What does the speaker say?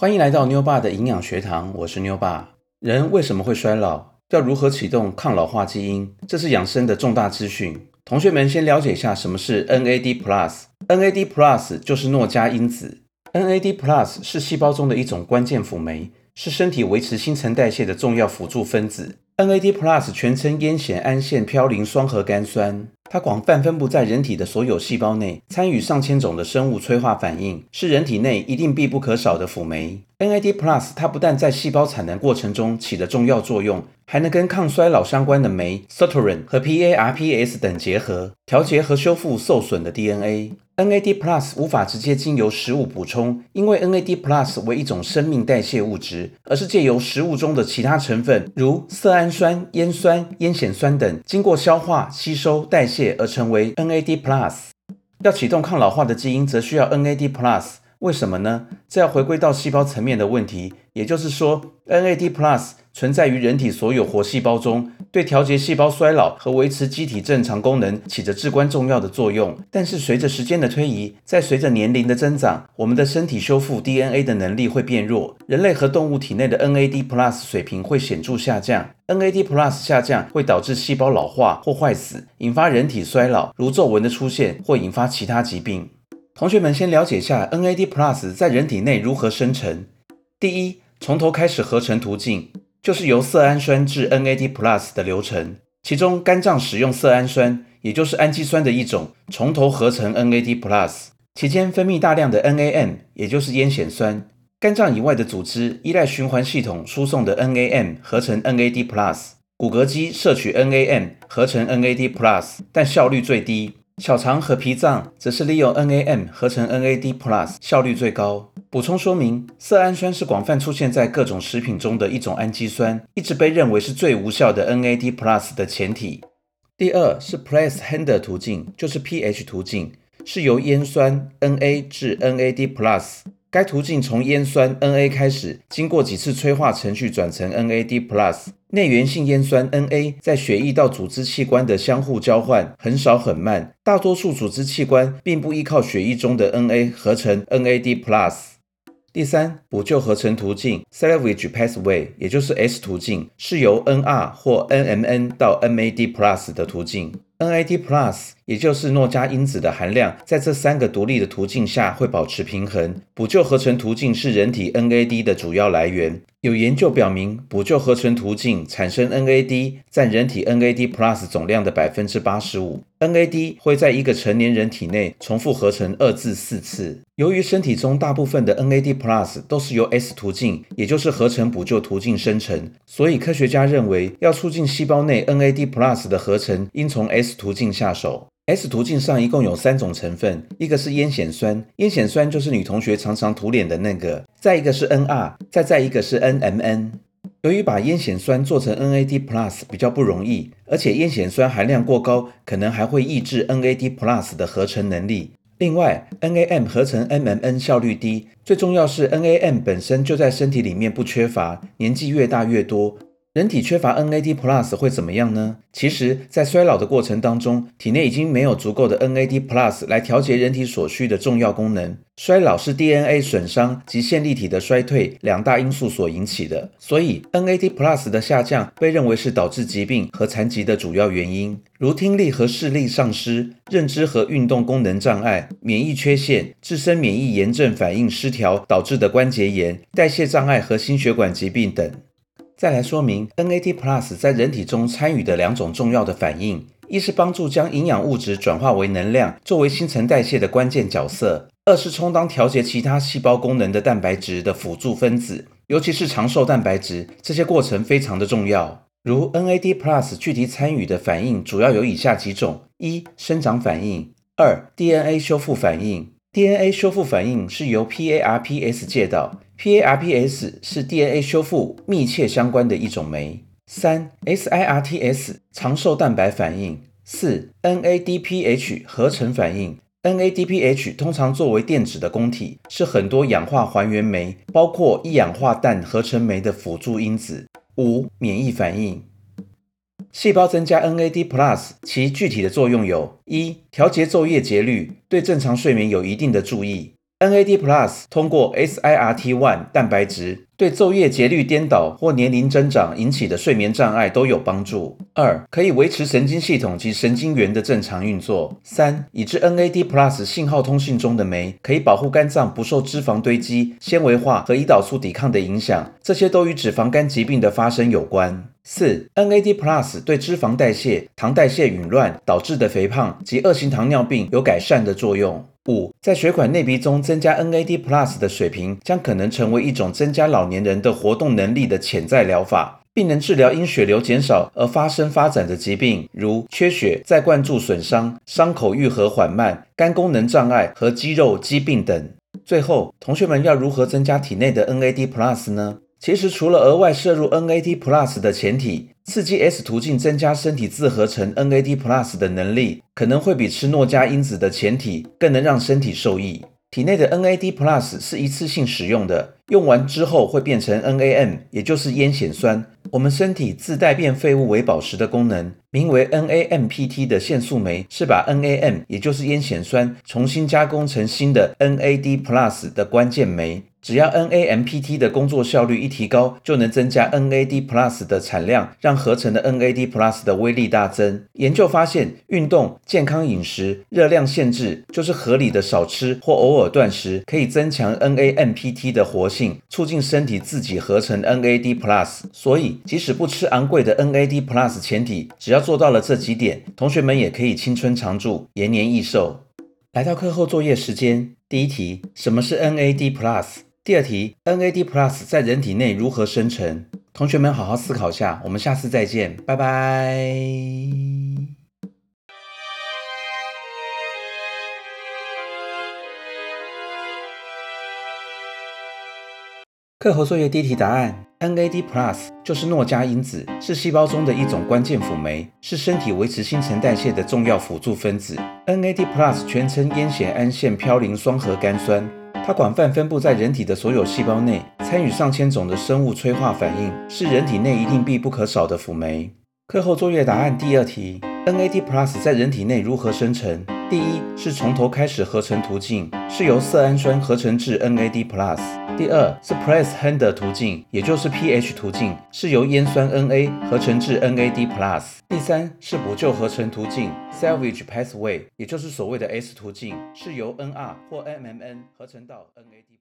欢迎来到妞爸的营养学堂，我是妞爸。人为什么会衰老？要如何启动抗老化基因？这是养生的重大资讯。同学们先了解一下什么是 NAD Plus。NAD Plus 就是诺加因子。NAD Plus 是细胞中的一种关键辅酶，是身体维持新陈代谢的重要辅助分子。NAD Plus 全称烟酰胺腺嘌呤双核苷酸。它广泛分布在人体的所有细胞内，参与上千种的生物催化反应，是人体内一定必不可少的辅酶。NAD Plus 它不但在细胞产能过程中起了重要作用，还能跟抗衰老相关的酶 Sirtuin 和 PARPS 等结合，调节和修复受损的 DNA。NAD Plus 无法直接经由食物补充，因为 NAD Plus 为一种生命代谢物质，而是借由食物中的其他成分，如色氨酸、烟酸、烟酰酸等，经过消化、吸收、代谢而成为 NAD Plus。要启动抗老化的基因，则需要 NAD Plus。为什么呢？这要回归到细胞层面的问题，也就是说，NAD Plus 存在于人体所有活细胞中，对调节细胞衰老和维持机体正常功能起着至关重要的作用。但是随着时间的推移，在随着年龄的增长，我们的身体修复 DNA 的能力会变弱，人类和动物体内的 NAD Plus 水平会显著下降。NAD Plus 下降会导致细胞老化或坏死，引发人体衰老，如皱纹的出现，或引发其他疾病。同学们先了解下 NAD Plus 在人体内如何生成。第一，从头开始合成途径就是由色氨酸至 NAD Plus 的流程，其中肝脏使用色氨酸，也就是氨基酸的一种，从头合成 NAD Plus，期间分泌大量的 NAM，也就是烟酰酸。肝脏以外的组织依赖循环系统输送的 NAM 合成 NAD Plus，骨骼肌摄取 NAM 合成 NAD Plus，但效率最低。小肠和脾脏则是利用 NAM 合成 NAD Plus，效率最高。补充说明，色氨酸是广泛出现在各种食品中的一种氨基酸，一直被认为是最无效的 NAD Plus 的前体。第二是 Price-Hander 途径，就是 pH 途径，是由烟酸 Na 至 NAD Plus。该途径从烟酸 Na 开始，经过几次催化程序转成 NAD Plus。内源性烟酸 Na 在血液到组织器官的相互交换很少很慢，大多数组织器官并不依靠血液中的 Na 合成 NAD Plus。第三，补救合成途径 Salvage Pathway，也就是 S 途径，是由 Nr 或 NMN 到 NAD Plus 的途径。NAD Plus，也就是诺加因子的含量，在这三个独立的途径下会保持平衡。补救合成途径是人体 NAD 的主要来源。有研究表明，补救合成途径产生 NAD 占人体 NAD Plus 总量的百分之八十五。NAD 会在一个成年人体内重复合成二至四次。由于身体中大部分的 NAD Plus 都是由 S 途径，也就是合成补救途径生成，所以科学家认为，要促进细胞内 NAD Plus 的合成，应从 S 途径下手。S 途径上一共有三种成分，一个是烟酰酸，烟酰酸就是女同学常常涂脸的那个；再一个是 NR，再再一个是 NMN。由于把烟酰酸做成 NAD Plus 比较不容易，而且烟酰酸含量过高，可能还会抑制 NAD Plus 的合成能力。另外，NAM 合成 NMN 效率低，最重要是 NAM 本身就在身体里面不缺乏，年纪越大越多。人体缺乏 NAD Plus 会怎么样呢？其实，在衰老的过程当中，体内已经没有足够的 NAD Plus 来调节人体所需的重要功能。衰老是 DNA 损伤及线粒体的衰退两大因素所引起的，所以 NAD Plus 的下降被认为是导致疾病和残疾的主要原因，如听力和视力丧失、认知和运动功能障碍、免疫缺陷、自身免疫炎症反应失调导致的关节炎、代谢障碍和心血管疾病等。再来说明 NAD Plus 在人体中参与的两种重要的反应：一是帮助将营养物质转化为能量，作为新陈代谢的关键角色；二是充当调节其他细胞功能的蛋白质的辅助分子，尤其是长寿蛋白质。这些过程非常的重要。如 NAD Plus 具体参与的反应主要有以下几种：一、生长反应；二、DNA 修复反应。DNA 修复反应是由 PARPS 介导。PARPS 是 DNA 修复密切相关的一种酶。三 SIRTS 长寿蛋白反应。四 NADPH 合成反应。NADPH 通常作为电子的供体，是很多氧化还原酶，包括一氧化氮合成酶的辅助因子。五免疫反应。细胞增加 NAD Plus，其具体的作用有：一调节昼夜节律，对正常睡眠有一定的注意。NAD Plus 通过 SIRT1 蛋白质对昼夜节律颠倒或年龄增长引起的睡眠障碍都有帮助。二、可以维持神经系统及神经元的正常运作。三、已知 NAD Plus 信号通信中的酶可以保护肝脏不受脂肪堆积、纤维化和胰岛素抵抗的影响，这些都与脂肪肝疾病的发生有关。四、NAD Plus 对脂肪代谢、糖代谢紊乱导致的肥胖及二型糖尿病有改善的作用。五，在血管内壁中增加 NAD Plus 的水平，将可能成为一种增加老年人的活动能力的潜在疗法，并能治疗因血流减少而发生发展的疾病，如缺血、再灌注损伤、伤口愈合缓慢、肝功能障碍和肌肉疾病等。最后，同学们要如何增加体内的 NAD Plus 呢？其实，除了额外摄入 NAD Plus 的前体，刺激 S 途径增加身体自合成 NAD Plus 的能力，可能会比吃诺加因子的前体更能让身体受益。体内的 NAD Plus 是一次性使用的，用完之后会变成 NAM，也就是烟酰酸。我们身体自带变废物为宝石的功能，名为 NAMPT 的腺素酶是把 NAM，也就是烟酰酸，重新加工成新的 NAD Plus 的关键酶。只要 NAMPT 的工作效率一提高，就能增加 NAD Plus 的产量，让合成的 NAD Plus 的威力大增。研究发现，运动、健康饮食、热量限制，就是合理的少吃或偶尔断食，可以增强 NAMPT 的活性，促进身体自己合成 NAD Plus。所以，即使不吃昂贵的 NAD Plus 前体，只要做到了这几点，同学们也可以青春常驻、延年益寿。来到课后作业时间，第一题，什么是 NAD Plus？第二题，NAD Plus 在人体内如何生成？同学们好好思考下，我们下次再见，拜拜。课后作业第一题答案：NAD Plus 就是诺加因子，是细胞中的一种关键辅酶，是身体维持新陈代谢的重要辅助分子。NAD Plus 全称烟酰胺腺嘌呤双核苷酸。它广泛分布在人体的所有细胞内，参与上千种的生物催化反应，是人体内一定必不可少的辅酶。课后作业答案第二题：NAD Plus 在人体内如何生成？第一是从头开始合成途径，是由色氨酸合成至 NAD Plus。第二是 Press Hand 途径，也就是 pH 途径，是由烟酸 Na 合成至 NAD Plus。第三是补救合成途径，Salvage Pathway，也就是所谓的 S 途径，是由 Nr 或 MMN 合成到 NAD。